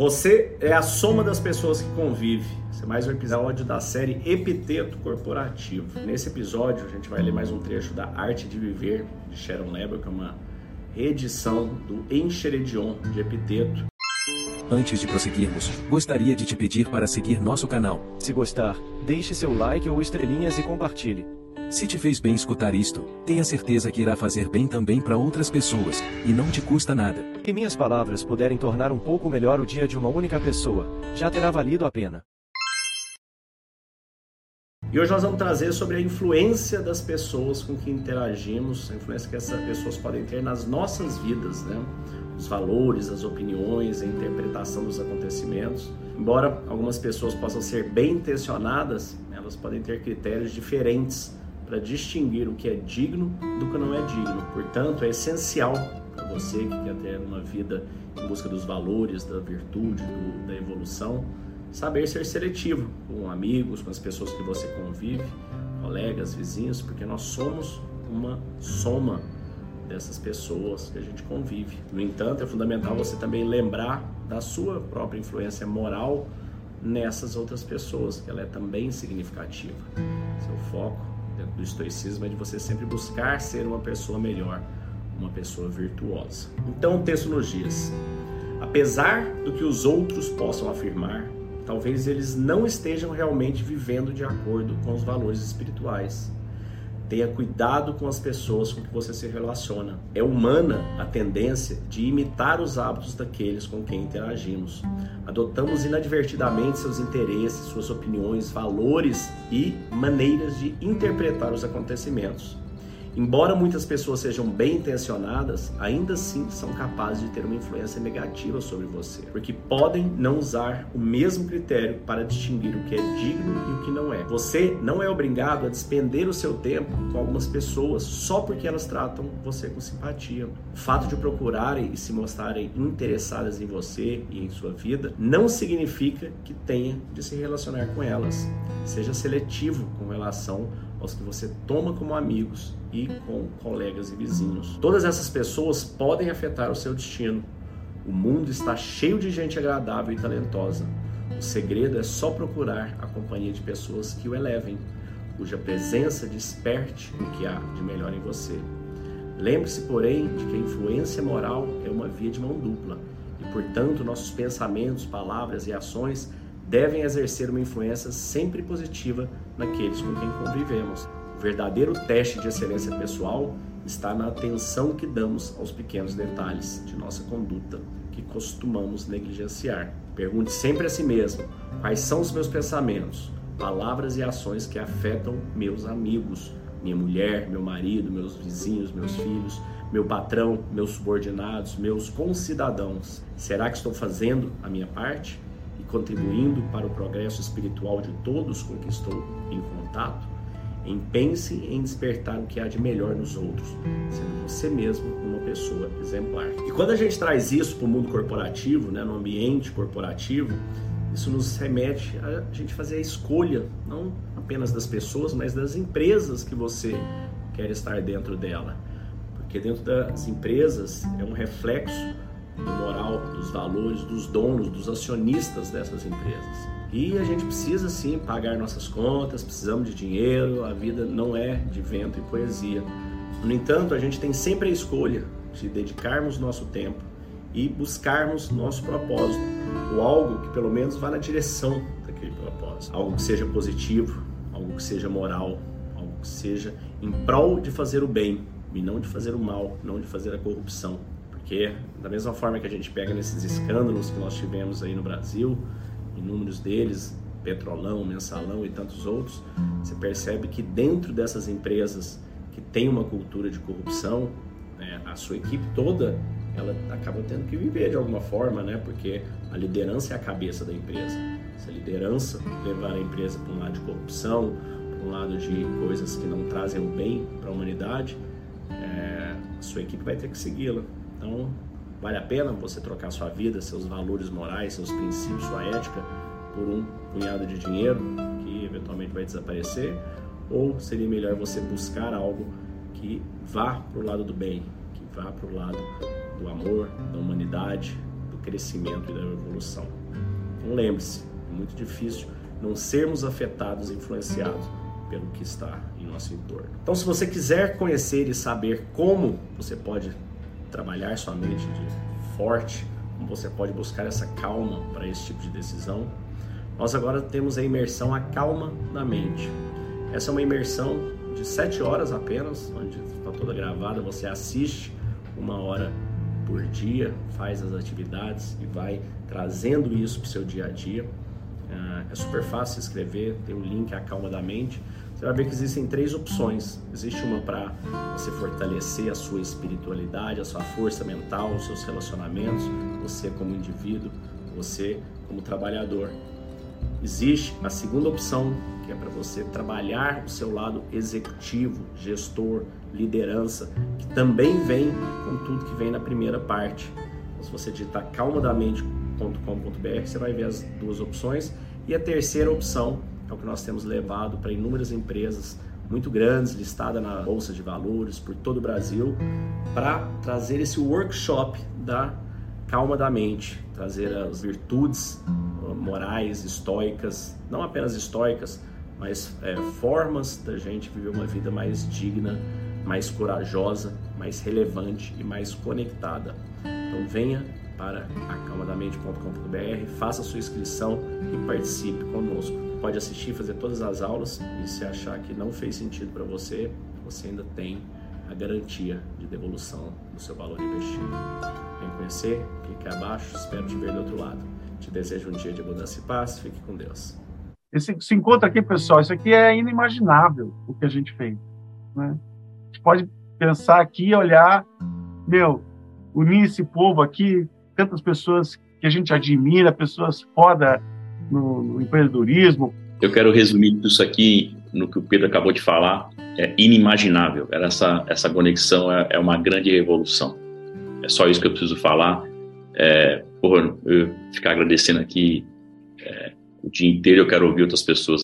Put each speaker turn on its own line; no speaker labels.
Você é a soma das pessoas que convive. Esse é mais um episódio da série Epiteto Corporativo. Nesse episódio, a gente vai ler mais um trecho da Arte de Viver, de Sharon Lebel, que é uma reedição do Encheredion de Epiteto.
Antes de prosseguirmos, gostaria de te pedir para seguir nosso canal.
Se gostar, deixe seu like ou estrelinhas e compartilhe.
Se te fez bem escutar isto, tenha certeza que irá fazer bem também para outras pessoas, e não te custa nada.
Se minhas palavras puderem tornar um pouco melhor o dia de uma única pessoa, já terá valido a pena.
E hoje nós vamos trazer sobre a influência das pessoas com que interagimos, a influência que essas pessoas podem ter nas nossas vidas, né? Os valores, as opiniões, a interpretação dos acontecimentos. Embora algumas pessoas possam ser bem intencionadas, elas podem ter critérios diferentes para distinguir o que é digno do que não é digno. Portanto, é essencial para você que quer ter uma vida em busca dos valores, da virtude, do, da evolução, saber ser seletivo com amigos, com as pessoas que você convive, colegas, vizinhos, porque nós somos uma soma dessas pessoas que a gente convive. No entanto, é fundamental você também lembrar da sua própria influência moral nessas outras pessoas, que ela é também significativa. Seu foco dentro do estoicismo é de você sempre buscar ser uma pessoa melhor, uma pessoa virtuosa. Então o texto nos diz: apesar do que os outros possam afirmar, talvez eles não estejam realmente vivendo de acordo com os valores espirituais. Tenha cuidado com as pessoas com que você se relaciona. É humana a tendência de imitar os hábitos daqueles com quem interagimos. Adotamos inadvertidamente seus interesses, suas opiniões, valores e maneiras de interpretar os acontecimentos. Embora muitas pessoas sejam bem intencionadas, ainda assim são capazes de ter uma influência negativa sobre você, porque podem não usar o mesmo critério para distinguir o que é digno não é. Você não é obrigado a despender o seu tempo com algumas pessoas só porque elas tratam você com simpatia. O fato de procurarem e se mostrarem interessadas em você e em sua vida não significa que tenha de se relacionar com elas. Seja seletivo com relação aos que você toma como amigos e com colegas e vizinhos. Todas essas pessoas podem afetar o seu destino. O mundo está cheio de gente agradável e talentosa. O segredo é só procurar a companhia de pessoas que o elevem, cuja presença desperte o que há de melhor em você. Lembre-se, porém, de que a influência moral é uma via de mão dupla e, portanto, nossos pensamentos, palavras e ações devem exercer uma influência sempre positiva naqueles com quem convivemos. O verdadeiro teste de excelência pessoal está na atenção que damos aos pequenos detalhes de nossa conduta que costumamos negligenciar. Pergunte sempre a si mesmo: quais são os meus pensamentos, palavras e ações que afetam meus amigos, minha mulher, meu marido, meus vizinhos, meus filhos, meu patrão, meus subordinados, meus concidadãos? Será que estou fazendo a minha parte? contribuindo para o progresso espiritual de todos com que estou em contato, empense em despertar o que há de melhor nos outros, sendo você mesmo uma pessoa exemplar. E quando a gente traz isso para o mundo corporativo, né, no ambiente corporativo, isso nos remete a gente fazer a escolha, não apenas das pessoas, mas das empresas que você quer estar dentro dela. Porque dentro das empresas é um reflexo do moral, dos valores, dos donos, dos acionistas dessas empresas. E a gente precisa sim pagar nossas contas, precisamos de dinheiro, a vida não é de vento e poesia. No entanto, a gente tem sempre a escolha de dedicarmos nosso tempo e buscarmos nosso propósito, ou algo que pelo menos vá na direção daquele propósito, algo que seja positivo, algo que seja moral, algo que seja em prol de fazer o bem e não de fazer o mal, não de fazer a corrupção. Porque, da mesma forma que a gente pega nesses escândalos que nós tivemos aí no Brasil, inúmeros deles, Petrolão, Mensalão e tantos outros, você percebe que dentro dessas empresas que tem uma cultura de corrupção, né, a sua equipe toda ela acaba tendo que viver de alguma forma, né? Porque a liderança é a cabeça da empresa. Se a liderança levar a empresa para um lado de corrupção, para um lado de coisas que não trazem o bem para a humanidade, é, a sua equipe vai ter que segui-la. Então, vale a pena você trocar sua vida, seus valores morais, seus princípios, sua ética por um punhado de dinheiro que eventualmente vai desaparecer? Ou seria melhor você buscar algo que vá para o lado do bem, que vá para o lado do amor, da humanidade, do crescimento e da evolução? Então lembre-se, é muito difícil não sermos afetados influenciados pelo que está em nosso entorno. Então, se você quiser conhecer e saber como você pode trabalhar sua mente de forte, como você pode buscar essa calma para esse tipo de decisão, nós agora temos a imersão A Calma da Mente. Essa é uma imersão de sete horas apenas, onde está toda gravada, você assiste uma hora por dia, faz as atividades e vai trazendo isso para o seu dia a dia. Ah, é super fácil escrever, tem o um link A Calma da Mente. Você vai ver que existem três opções. Existe uma para você fortalecer a sua espiritualidade, a sua força mental, os seus relacionamentos, você como indivíduo, você como trabalhador. Existe a segunda opção, que é para você trabalhar o seu lado executivo, gestor, liderança, que também vem com tudo que vem na primeira parte. Então, se você digitar calmadamente.com.br, você vai ver as duas opções. E a terceira opção é o que nós temos levado para inúmeras empresas muito grandes, listadas na Bolsa de Valores por todo o Brasil, para trazer esse workshop da calma da mente, trazer as virtudes morais, estoicas, não apenas estoicas, mas é, formas da gente viver uma vida mais digna, mais corajosa, mais relevante e mais conectada. Então venha para acalmadamente.com.br, faça sua inscrição e participe conosco. Pode assistir, fazer todas as aulas e se achar que não fez sentido para você, você ainda tem a garantia de devolução do seu valor investido. Vem conhecer, clique abaixo, espero te ver do outro lado. Te desejo um dia de abundância e paz. Fique com Deus.
Esse, esse encontro aqui, pessoal, isso aqui é inimaginável o que a gente fez. Né? A gente pode pensar aqui, olhar, meu, unir esse povo aqui, tantas pessoas que a gente admira, pessoas foda no, no empreendedorismo.
Eu quero resumir tudo isso aqui no que o Pedro acabou de falar. É inimaginável. Essa, essa conexão é, é uma grande revolução. É só isso que eu preciso falar. É, porra, eu ficar agradecendo aqui é, o dia inteiro, eu quero ouvir outras pessoas